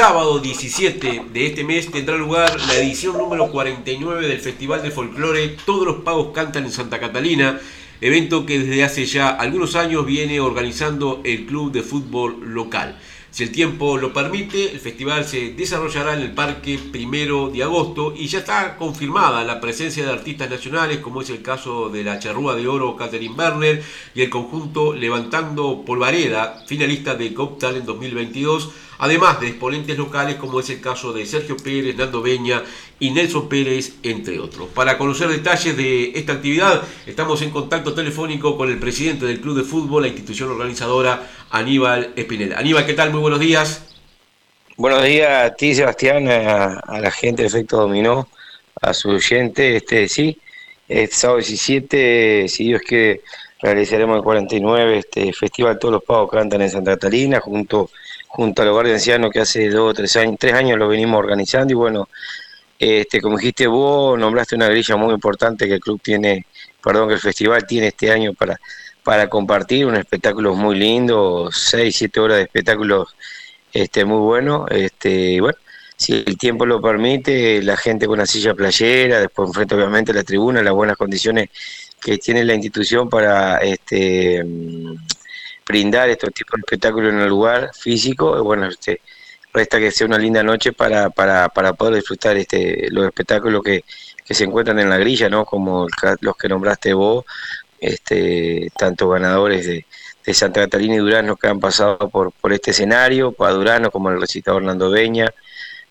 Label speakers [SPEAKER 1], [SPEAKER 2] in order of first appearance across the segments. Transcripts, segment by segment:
[SPEAKER 1] sábado 17 de este mes tendrá lugar la edición número 49 del Festival de Folclore Todos los Pagos Cantan en Santa Catalina, evento que desde hace ya algunos años viene organizando el club de fútbol local. Si el tiempo lo permite, el festival se desarrollará en el Parque Primero de Agosto y ya está confirmada la presencia de artistas nacionales, como es el caso de la Charrúa de Oro Catherine Werner y el conjunto Levantando Polvareda, finalista de Cop en 2022 además de exponentes locales como es el caso de Sergio Pérez, Nando Beña y Nelson Pérez, entre otros. Para conocer detalles de esta actividad, estamos en contacto telefónico con el presidente del Club de Fútbol, la institución organizadora, Aníbal Espinel. Aníbal, ¿qué tal? Muy buenos días.
[SPEAKER 2] Buenos días a ti, Sebastián, a, la gente de Efecto Dominó, a su oyente. Este, sí, este sábado 17, si Dios quiere, realizaremos el 49, este Festival Todos los Pagos Cantan en Santa Catalina, junto junto al hogar de ancianos que hace dos o tres años, tres años lo venimos organizando y bueno, este, como dijiste vos, nombraste una grilla muy importante que el club tiene, perdón, que el festival tiene este año para, para compartir, un espectáculo muy lindo, seis, siete horas de espectáculos este, muy bueno, este, bueno, si el tiempo lo permite, la gente con la silla playera, después enfrente obviamente la tribuna, las buenas condiciones que tiene la institución para este brindar estos tipos de espectáculos en el lugar físico, bueno, este, resta que sea una linda noche para, para, para poder disfrutar este, los espectáculos que, que se encuentran en la grilla, ¿no? Como los que nombraste vos, este, tanto ganadores de, Santa Catalina y Durano que han pasado por, por este escenario, para Durano como el recitador Hernando Beña,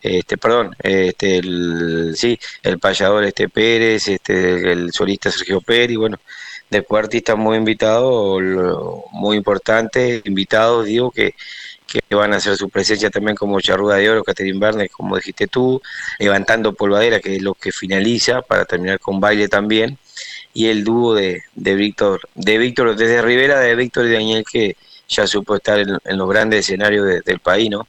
[SPEAKER 2] este, perdón, este, el, sí, el payador este Pérez, este, el solista Sergio Pérez, bueno, después artistas muy invitados, muy importantes, invitados, digo, que, que van a hacer su presencia también como Charruda de Oro, Catherine Verne, como dijiste tú, levantando polvadera, que es lo que finaliza, para terminar con baile también, y el dúo de, de Víctor, de Víctor desde Rivera, de Víctor y Daniel, que ya supo estar en, los grandes escenarios del país, ¿no?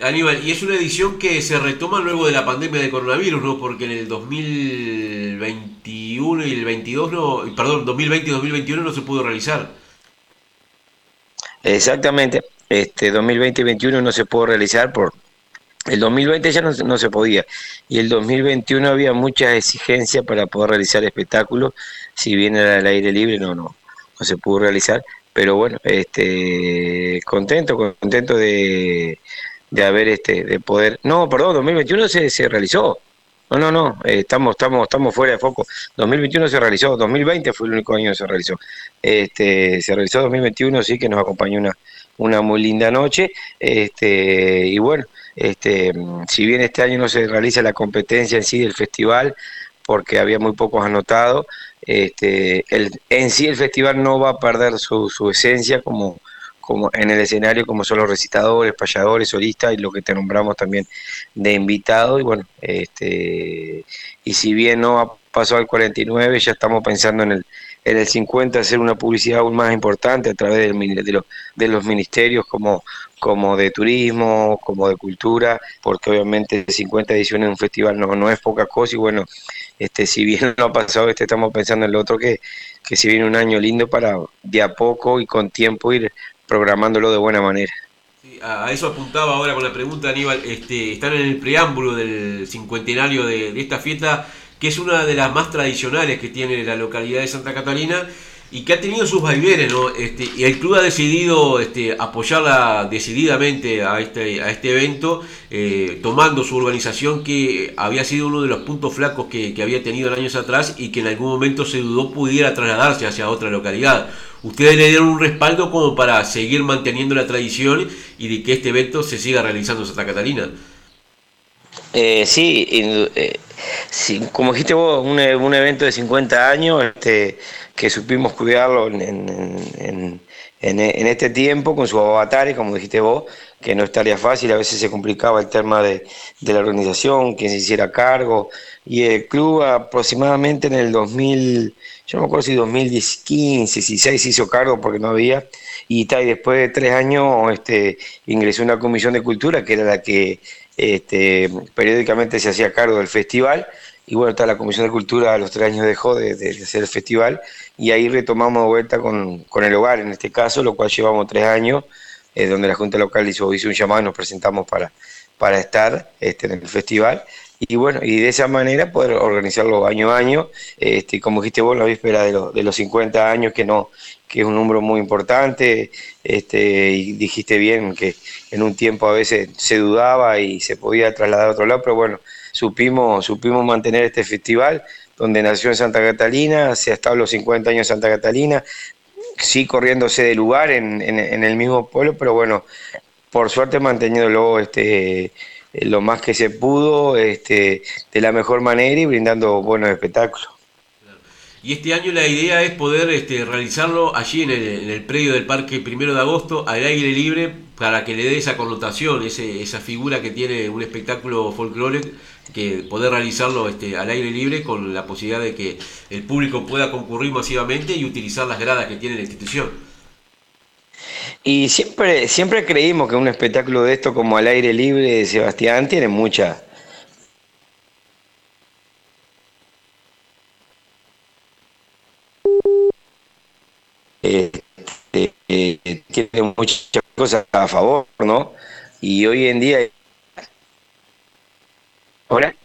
[SPEAKER 1] Aníbal, y es una edición que se retoma luego de la pandemia de coronavirus, ¿no? Porque en el 2021 y el 22 no, perdón, 2020 y 2021 no se pudo realizar.
[SPEAKER 2] Exactamente, este 2020 y 2021 no se pudo realizar por el 2020 ya no, no se podía. Y el 2021 había muchas exigencias para poder realizar espectáculos, si bien era al aire libre no no no se pudo realizar, pero bueno, este contento, contento de de haber este de poder. No perdón 2021 se, se realizó. No no no eh, estamos estamos estamos fuera de foco. 2021 se realizó 2020 fue el único año que se realizó. Este se realizó 2021 sí que nos acompañó una una muy linda noche. Este y bueno este si bien este año no se realiza la competencia en sí del festival porque había muy pocos anotados este el, en sí el festival no va a perder su, esencia como como en el escenario como son los recitadores, payadores, solistas y lo que te nombramos también de invitados y bueno, este y si bien no ha pasado al 49, ya estamos pensando en el en el 50 hacer una publicidad aún más importante a través de, los, de los ministerios como, como de turismo, como de cultura, porque obviamente 50 ediciones de un festival no, no es poca cosa y bueno, este si bien no ha pasado este, estamos pensando en el otro que, que si viene un año lindo para de a poco y con tiempo ir programándolo de buena manera.
[SPEAKER 1] a eso apuntaba ahora con la pregunta, Aníbal. Este, están en el preámbulo del cincuentenario de, esta fiesta, que es una de las más tradicionales que tiene la localidad de Santa Catalina y que ha tenido sus vaivenes, ¿no? Este, y el club ha decidido este, apoyarla decididamente a este, a este evento, eh, tomando su organización que había sido uno de los puntos flacos que, que había tenido años atrás y que en algún momento se dudó pudiera trasladarse hacia otra localidad ustedes le dieron un respaldo como para seguir manteniendo la tradición y de que este evento se siga realizando en Santa Catalina.
[SPEAKER 2] Eh, sí, eh, como dijiste vos, un, un, evento de 50 años este, que supimos cuidarlo en, este tiempo con sus avatares, como dijiste vos, que no estaría fácil, a veces se complicaba el tema de, la organización, quién se hiciera cargo, y el club aproximadamente en el 2000 yo me acuerdo si 2015, 16 se hizo cargo porque no había, y, tal, después de tres años este, ingresó una comisión de cultura que era la que este, periódicamente se hacía cargo del festival, y bueno, está la comisión de cultura a los tres años dejó de, hacer el festival, y ahí retomamos de vuelta con, con, el hogar en este caso, lo cual llevamos tres años donde la Junta Local hizo, hizo un llamado y nos presentamos para, para estar este, en el festival y bueno, y de esa manera poder organizarlo año a año, este, como dijiste vos, la víspera de, de los 50 años, que no que es un número muy importante, este, y dijiste bien que en un tiempo a veces se dudaba y se podía trasladar a otro lado, pero bueno, supimos, supimos mantener este festival, donde nació en Santa Catalina, se ha estado los 50 años en Santa Catalina, sí corriéndose de lugar en, en el mismo pueblo, pero bueno, por suerte manteniéndolo este, lo más que se pudo, este, de la mejor manera y brindando buenos espectáculos.
[SPEAKER 1] Y este año la idea es poder este, realizarlo allí en el, predio del Parque Primero de Agosto, al aire libre, para que le dé esa connotación, ese, esa figura que tiene un espectáculo folclore, que poder realizarlo este, al aire libre con la posibilidad de que el público pueda concurrir masivamente y utilizar las gradas que tiene la institución.
[SPEAKER 2] Y siempre, siempre creímos que un espectáculo de esto como al aire libre Sebastián tiene mucha... Este, eh, tiene muchas cosas a favor, ¿no? Y hoy en día...
[SPEAKER 1] ¿Hola?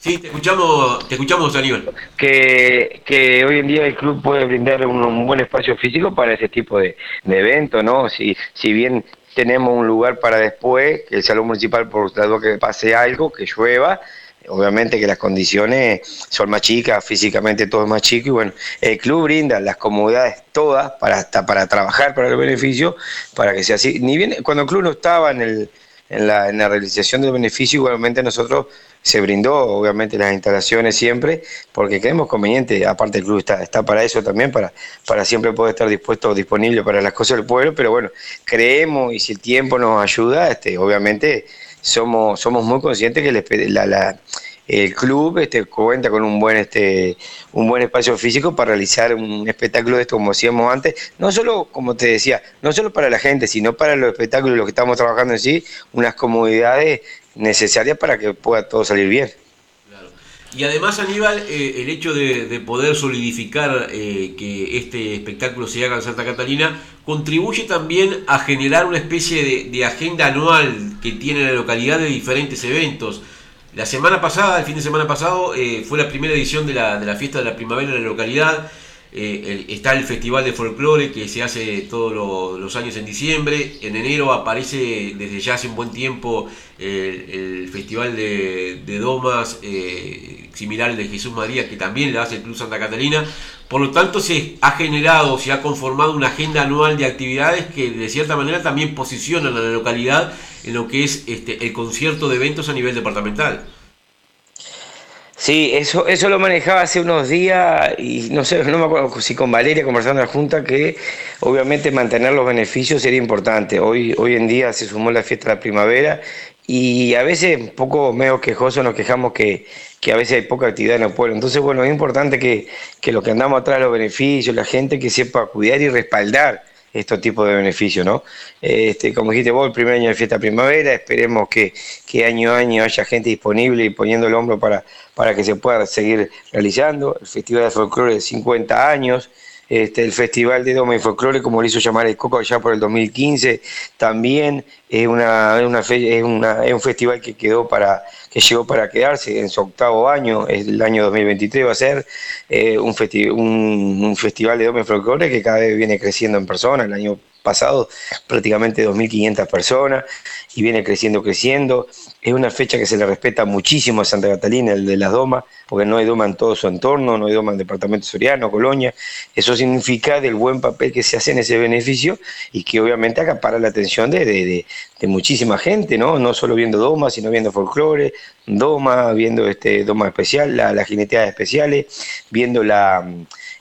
[SPEAKER 1] Sí, te escuchamos, te escuchamos, Aníbal.
[SPEAKER 2] Que, que hoy en día el club puede brindar un, buen espacio físico para ese tipo de, de eventos, ¿no? Si, si bien tenemos un lugar para después, que el salón municipal, por lado que pase algo, que llueva, obviamente que las condiciones son más chicas, físicamente todo es más chico, y bueno, el club brinda las comodidades todas para hasta para trabajar para el beneficio, para que sea así. Ni bien, cuando el club no estaba en el en la, en la realización del beneficio, igualmente nosotros se brindó, obviamente, las instalaciones siempre, porque creemos conveniente, aparte el club está, está para eso también, para, para siempre poder estar dispuesto, disponible para las cosas del pueblo, pero bueno, creemos y si el tiempo nos ayuda, este, obviamente somos, somos muy conscientes que la, la el club este, cuenta con un buen este un buen espacio físico para realizar un espectáculo de esto como decíamos antes. No solo como te decía no solo para la gente sino para los espectáculos los que estamos trabajando en sí unas comodidades necesarias para que pueda todo salir bien.
[SPEAKER 1] Y además, Aníbal, eh, el hecho de, poder solidificar eh, que este espectáculo se haga en Santa Catalina contribuye también a generar una especie de, de agenda anual que tiene la localidad de diferentes eventos. La semana pasada, el fin de semana pasado, eh, fue la primera edición de la, de la fiesta de la primavera en la localidad. Eh, está el Festival de Folclore que se hace todos los años en diciembre. En enero aparece desde ya hace un buen tiempo el, Festival de, Domas eh, similar al de Jesús María que también le hace el Club Santa Catalina. Por lo tanto se ha generado, se ha conformado una agenda anual de actividades que de cierta manera también posicionan a la localidad en lo que es este, el concierto de eventos a nivel departamental.
[SPEAKER 2] Sí, eso, eso lo manejaba hace unos días y no sé, no me acuerdo si con Valeria conversando en la Junta que obviamente mantener los beneficios sería importante. Hoy, hoy en día se sumó la fiesta de la primavera y a veces un poco medio quejoso nos quejamos que, que a veces hay poca actividad en el pueblo. Entonces, bueno, es importante que, que lo que andamos atrás de los beneficios, la gente que sepa cuidar y respaldar estos tipos de beneficios, ¿no? Este, como dijiste vos, el primer año de fiesta primavera, esperemos que, que, año a año haya gente disponible y poniendo el hombro para, para que se pueda seguir realizando. El Festival de Folclore de 50 años, este, el Festival de Doma y Folclore, como le hizo llamar el Coco allá por el 2015, también es, una, una, es, una, es un festival que quedó para que llegó para quedarse en su octavo año, el año 2023 va a ser eh, un, un, festival de Dome Folclore que cada vez viene creciendo en personas, el año pasado prácticamente 2.500 personas y viene creciendo, creciendo. Es una fecha que se le respeta muchísimo a Santa Catalina, el de las domas, porque no hay doma en todo su entorno, no hay doma en el departamento soriano, Colonia. Eso significa del buen papel que se hace en ese beneficio y que obviamente acapara la atención de, de, de muchísima gente, ¿no? No solo viendo domas, sino viendo folclore, doma, viendo este doma especial, las la jineteadas especiales, viendo la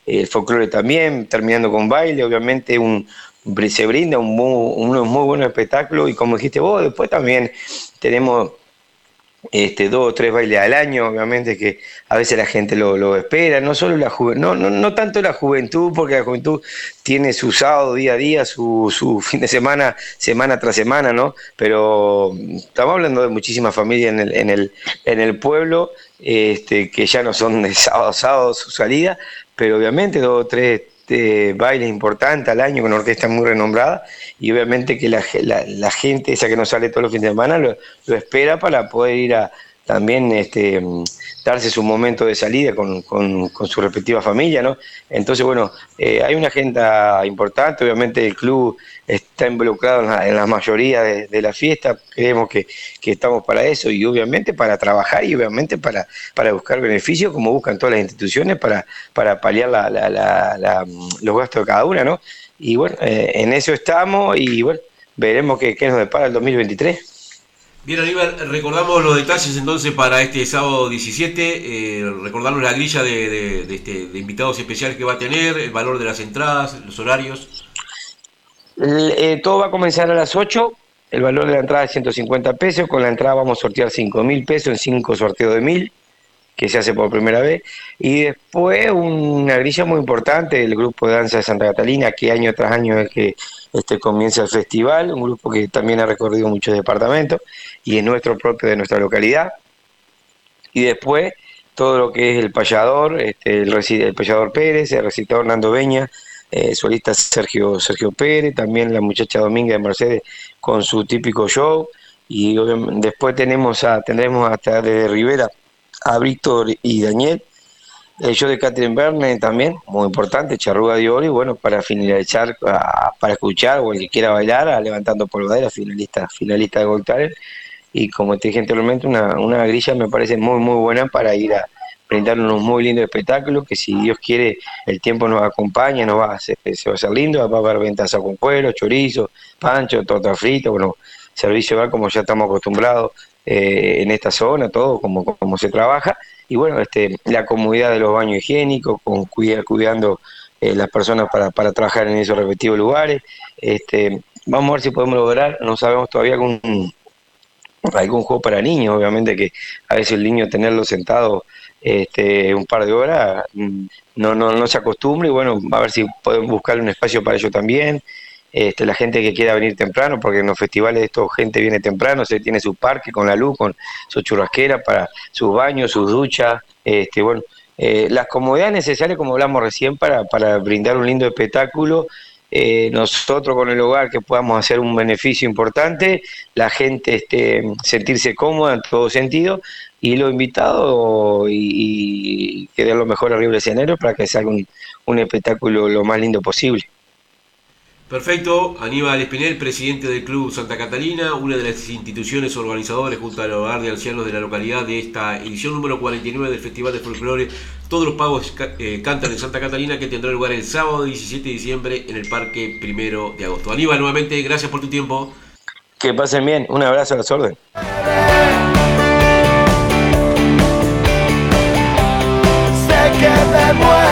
[SPEAKER 2] el folclore también, terminando con baile, obviamente un, se brinda un muy, muy buen espectáculo y como dijiste vos, después también tenemos este, dos o tres bailes al año, obviamente que a veces la gente lo, espera, no solo la no, no, no, tanto la juventud, porque la juventud tiene su sábado día a día, su, su, fin de semana, semana tras semana, ¿no? Pero estamos hablando de muchísimas familias en el, en el, en el pueblo, este, que ya no son de sábado a sábado su salida, pero obviamente dos o tres este, bailes importantes al año con orquesta muy renombrada y obviamente que la, gente esa que nos sale todos los fines de semana lo espera para poder ir a también este, darse su momento de salida con, con, su respectiva familia, ¿no? Entonces, bueno, eh, hay una agenda importante, obviamente el club está involucrado en la, mayoría de, la fiesta, creemos que, estamos para eso y obviamente para trabajar y obviamente para, para buscar beneficios como buscan todas las instituciones para, para paliar los gastos de cada una, ¿no? Y bueno, eh, en eso estamos y bueno, veremos qué, qué nos depara el 2023.
[SPEAKER 1] Bien, Aníbal, recordamos los detalles entonces para este sábado 17, eh, recordarnos la grilla de, este, de, invitados especiales que va a tener, el valor de las entradas, los horarios.
[SPEAKER 2] Eh, todo va a comenzar a las 8, el valor de la entrada es 150 pesos, con la entrada vamos a sortear 5 mil pesos en 5 sorteos de 1000, que se hace por primera vez, y después una grilla muy importante del grupo de danza de Santa Catalina, que año tras año es que este, comienza el festival, un grupo que también ha recorrido muchos departamentos y es nuestro propio de nuestra localidad. Y después todo lo que es el payador, este, el, el payador Pérez, el recitador Nando Beña, eh, solista Sergio, Sergio Pérez, también la muchacha Dominga de Mercedes con su típico show. Y después tenemos a, tendremos hasta desde Rivera a Víctor y Daniel. El show de Catherine Verne también, muy importante, Charruga de Oro, y bueno, para finalizar, para escuchar o el que quiera bailar, a Levantando Polvadera, finalista, finalista de Gold Y como te dije anteriormente, una, una grilla me parece muy, muy buena para ir a brindar unos muy lindos espectáculos, que si Dios quiere, el tiempo nos acompaña, nos va a hacer, se va a hacer lindo, va a haber ventas con cuero, chorizo, pancho, torta frita, bueno, servicio va como ya estamos acostumbrados eh, en esta zona, todo como, como se trabaja y bueno, este, la comodidad de los baños higiénicos, con cuidando eh, las personas para, para trabajar en esos respectivos lugares. Este, vamos a ver si podemos lograr, no sabemos todavía con algún juego para niños, obviamente que a veces el niño tenerlo sentado este, un par de horas mm, no, no, no se acostumbra y bueno, a ver si podemos buscar un espacio para ello también. Este, la gente que quiera venir temprano, porque en los festivales esto gente viene temprano, se tiene su parque con la luz, con su churrasquera para sus baños, sus duchas, este, bueno, eh, las comodidades necesarias, como hablamos recién, para, para brindar un lindo espectáculo. Eh, nosotros con el hogar que podamos hacer un beneficio importante, la gente este, sentirse cómoda en todo sentido y los invitados y, y que lo mejor arriba del escenario para que salga un, un espectáculo lo más lindo posible.
[SPEAKER 1] Perfecto, Aníbal Espinel, presidente del Club Santa Catalina, una de las instituciones organizadoras junto al hogar de ancianos de la localidad de esta edición número 49 del Festival de Folclore. Todos los pagos eh, cantan en Santa Catalina que tendrá lugar el sábado 17 de diciembre en el Parque Primero de Agosto. Aníbal, nuevamente, gracias por tu tiempo.
[SPEAKER 2] Que pasen bien, un abrazo a las órdenes. Sé que